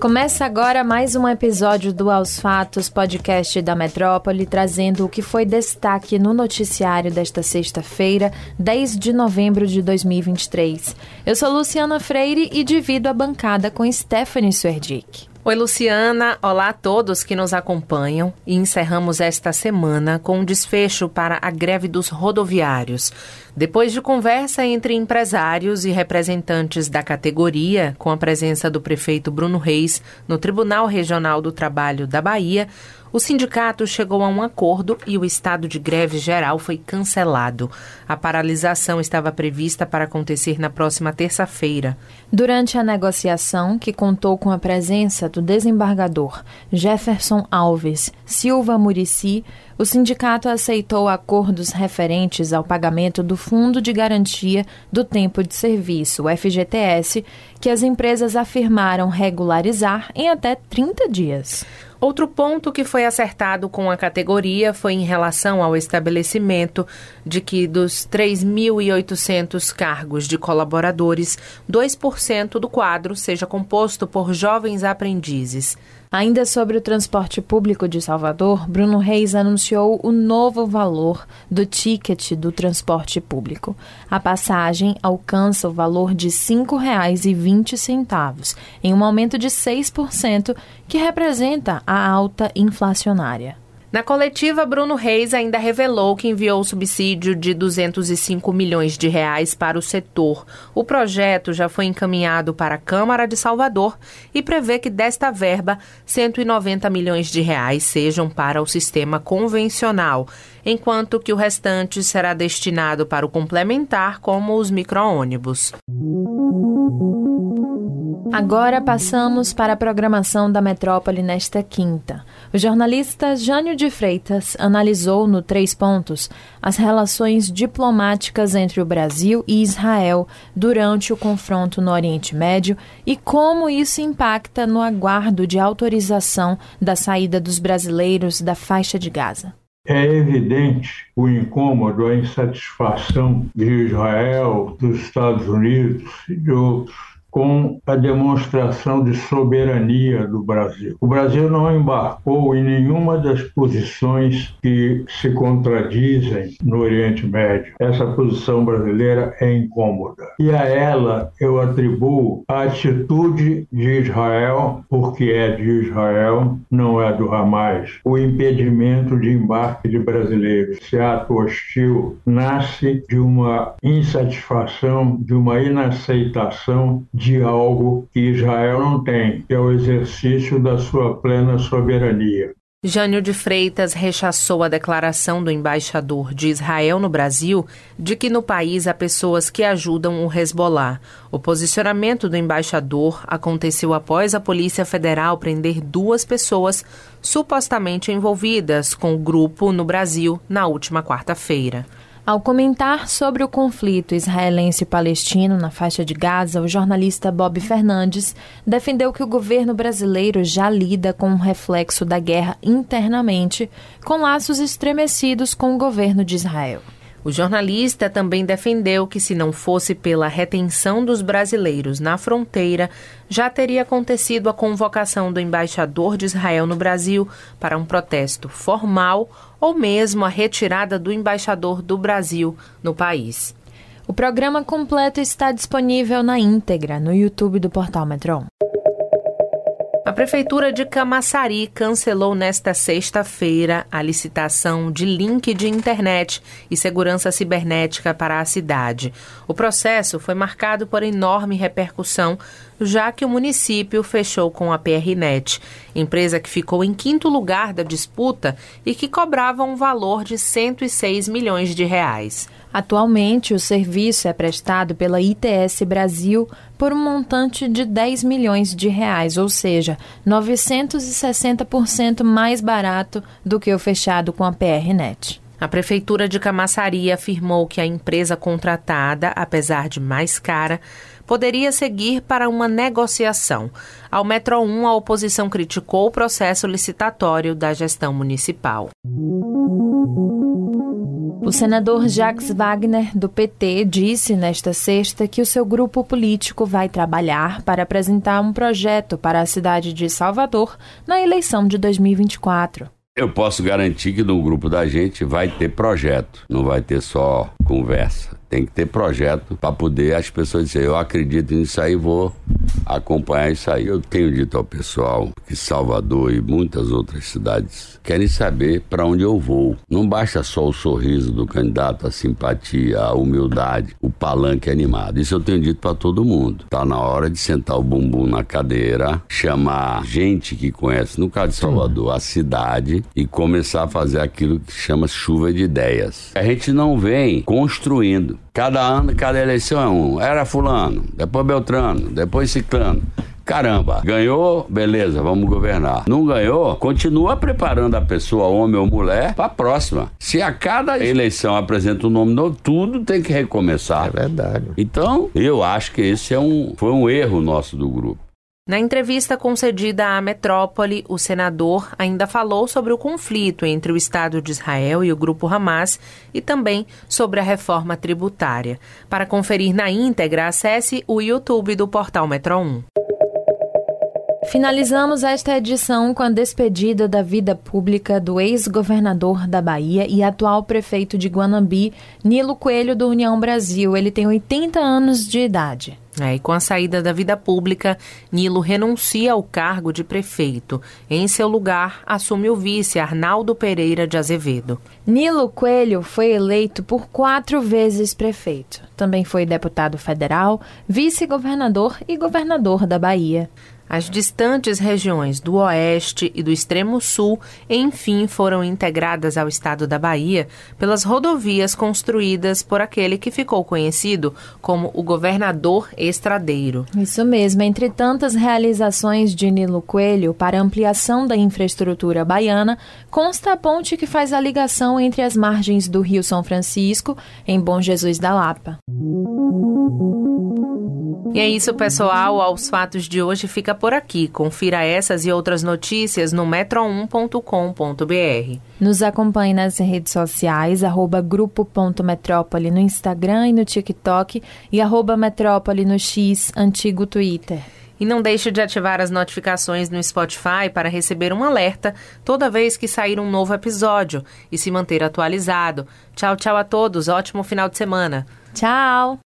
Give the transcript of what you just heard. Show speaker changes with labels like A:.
A: Começa agora mais um episódio do Aos Fatos, podcast da Metrópole, trazendo o que foi destaque no noticiário desta sexta-feira, 10 de novembro de 2023. Eu sou Luciana Freire e divido a bancada com Stephanie Swerdick.
B: Oi, Luciana. Olá a todos que nos acompanham. E encerramos esta semana com um desfecho para a greve dos rodoviários. Depois de conversa entre empresários e representantes da categoria, com a presença do prefeito Bruno Reis no Tribunal Regional do Trabalho da Bahia, o sindicato chegou a um acordo e o estado de greve geral foi cancelado. A paralisação estava prevista para acontecer na próxima terça-feira.
A: Durante a negociação, que contou com a presença do desembargador Jefferson Alves Silva Murici, o sindicato aceitou acordos referentes ao pagamento do Fundo de Garantia do Tempo de Serviço, FGTS, que as empresas afirmaram regularizar em até 30 dias.
B: Outro ponto que foi acertado com a categoria foi em relação ao estabelecimento de que dos 3.800 cargos de colaboradores, 2% do quadro seja composto por jovens aprendizes.
A: Ainda sobre o transporte público de Salvador, Bruno Reis anunciou o novo valor do ticket do transporte público. A passagem alcança o valor de R$ 5,20, em um aumento de 6%, que representa a alta inflacionária.
B: Na coletiva, Bruno Reis ainda revelou que enviou o subsídio de 205 milhões de reais para o setor. O projeto já foi encaminhado para a Câmara de Salvador e prevê que desta verba, 190 milhões de reais sejam para o sistema convencional, enquanto que o restante será destinado para o complementar, como os micro-ônibus.
A: Agora passamos para a programação da Metrópole nesta quinta. O jornalista Jânio de Freitas analisou no Três Pontos as relações diplomáticas entre o Brasil e Israel durante o confronto no Oriente Médio e como isso impacta no aguardo de autorização da saída dos brasileiros da faixa de Gaza.
C: É evidente o incômodo, a insatisfação de Israel, dos Estados Unidos e de outros com a demonstração de soberania do Brasil. O Brasil não embarcou em nenhuma das posições que se contradizem no Oriente Médio. Essa posição brasileira é incômoda. E a ela eu atribuo a atitude de Israel, porque é de Israel, não é do Hamas, o impedimento de embarque de brasileiros. Esse ato hostil nasce de uma insatisfação, de uma inaceitação de algo que Israel não tem, que é o exercício da sua plena soberania.
B: Jânio de Freitas rechaçou a declaração do embaixador de Israel no Brasil de que no país há pessoas que ajudam o Hezbollah. O posicionamento do embaixador aconteceu após a Polícia Federal prender duas pessoas supostamente envolvidas com o grupo no Brasil na última quarta-feira.
A: Ao comentar sobre o conflito israelense-palestino na faixa de Gaza, o jornalista Bob Fernandes defendeu que o governo brasileiro já lida com o reflexo da guerra internamente, com laços estremecidos com o governo de Israel.
B: O jornalista também defendeu que, se não fosse pela retenção dos brasileiros na fronteira, já teria acontecido a convocação do embaixador de Israel no Brasil para um protesto formal ou mesmo a retirada do embaixador do Brasil no país.
A: O programa completo está disponível na íntegra no YouTube do Portal Metron.
B: A Prefeitura de Camaçari cancelou nesta sexta-feira a licitação de link de internet e segurança cibernética para a cidade. O processo foi marcado por enorme repercussão, já que o município fechou com a PRNet, empresa que ficou em quinto lugar da disputa e que cobrava um valor de 106 milhões de reais.
A: Atualmente, o serviço é prestado pela ITS Brasil por um montante de 10 milhões de reais, ou seja, 960% mais barato do que o fechado com a PRNet.
B: A Prefeitura de Camaçari afirmou que a empresa contratada, apesar de mais cara, poderia seguir para uma negociação. Ao Metro 1, a oposição criticou o processo licitatório da gestão municipal.
A: O senador Jacques Wagner, do PT, disse nesta sexta que o seu grupo político vai trabalhar para apresentar um projeto para a cidade de Salvador na eleição de 2024.
D: Eu posso garantir que no grupo da gente vai ter projeto, não vai ter só conversa. Tem que ter projeto para poder as pessoas dizer, eu acredito nisso aí, vou acompanhar isso aí. Eu tenho dito ao pessoal que Salvador e muitas outras cidades querem saber para onde eu vou. Não basta só o sorriso do candidato, a simpatia, a humildade, o palanque animado. Isso eu tenho dito para todo mundo. Tá na hora de sentar o bumbum na cadeira, chamar gente que conhece, no caso de Salvador, a cidade e começar a fazer aquilo que chama chuva de ideias. A gente não vem construindo. Cada ano, cada eleição é um. Era fulano, depois Beltrano, depois Ciclano. Caramba, ganhou, beleza, vamos governar. Não ganhou, continua preparando a pessoa, homem ou mulher, para a próxima. Se a cada eleição apresenta um nome novo, tudo tem que recomeçar.
E: É verdade.
D: Então, eu acho que esse é um, foi um erro nosso do grupo.
B: Na entrevista concedida à Metrópole, o senador ainda falou sobre o conflito entre o Estado de Israel e o grupo Hamas e também sobre a reforma tributária. Para conferir na íntegra, acesse o YouTube do portal Metro 1.
A: Finalizamos esta edição com a despedida da vida pública do ex-governador da Bahia e atual prefeito de Guanambi, Nilo Coelho, do União Brasil. Ele tem 80 anos de idade.
B: É, e com a saída da vida pública, Nilo renuncia ao cargo de prefeito. Em seu lugar, assume o vice Arnaldo Pereira de Azevedo.
A: Nilo Coelho foi eleito por quatro vezes prefeito. Também foi deputado federal, vice-governador e governador da Bahia.
B: As distantes regiões do Oeste e do Extremo Sul, enfim, foram integradas ao estado da Bahia pelas rodovias construídas por aquele que ficou conhecido como o governador estradeiro.
A: Isso mesmo. Entre tantas realizações de Nilo Coelho para ampliação da infraestrutura baiana, consta a ponte que faz a ligação entre as margens do Rio São Francisco, em Bom Jesus da Lapa.
B: E é isso, pessoal. Aos fatos de hoje fica por aqui. Confira essas e outras notícias no metro1.com.br.
A: Nos acompanhe nas redes sociais, arroba grupo.metrópole no Instagram e no TikTok e arroba metrópole no X, antigo Twitter.
B: E não deixe de ativar as notificações no Spotify para receber um alerta toda vez que sair um novo episódio e se manter atualizado. Tchau, tchau a todos. Ótimo final de semana.
A: Tchau!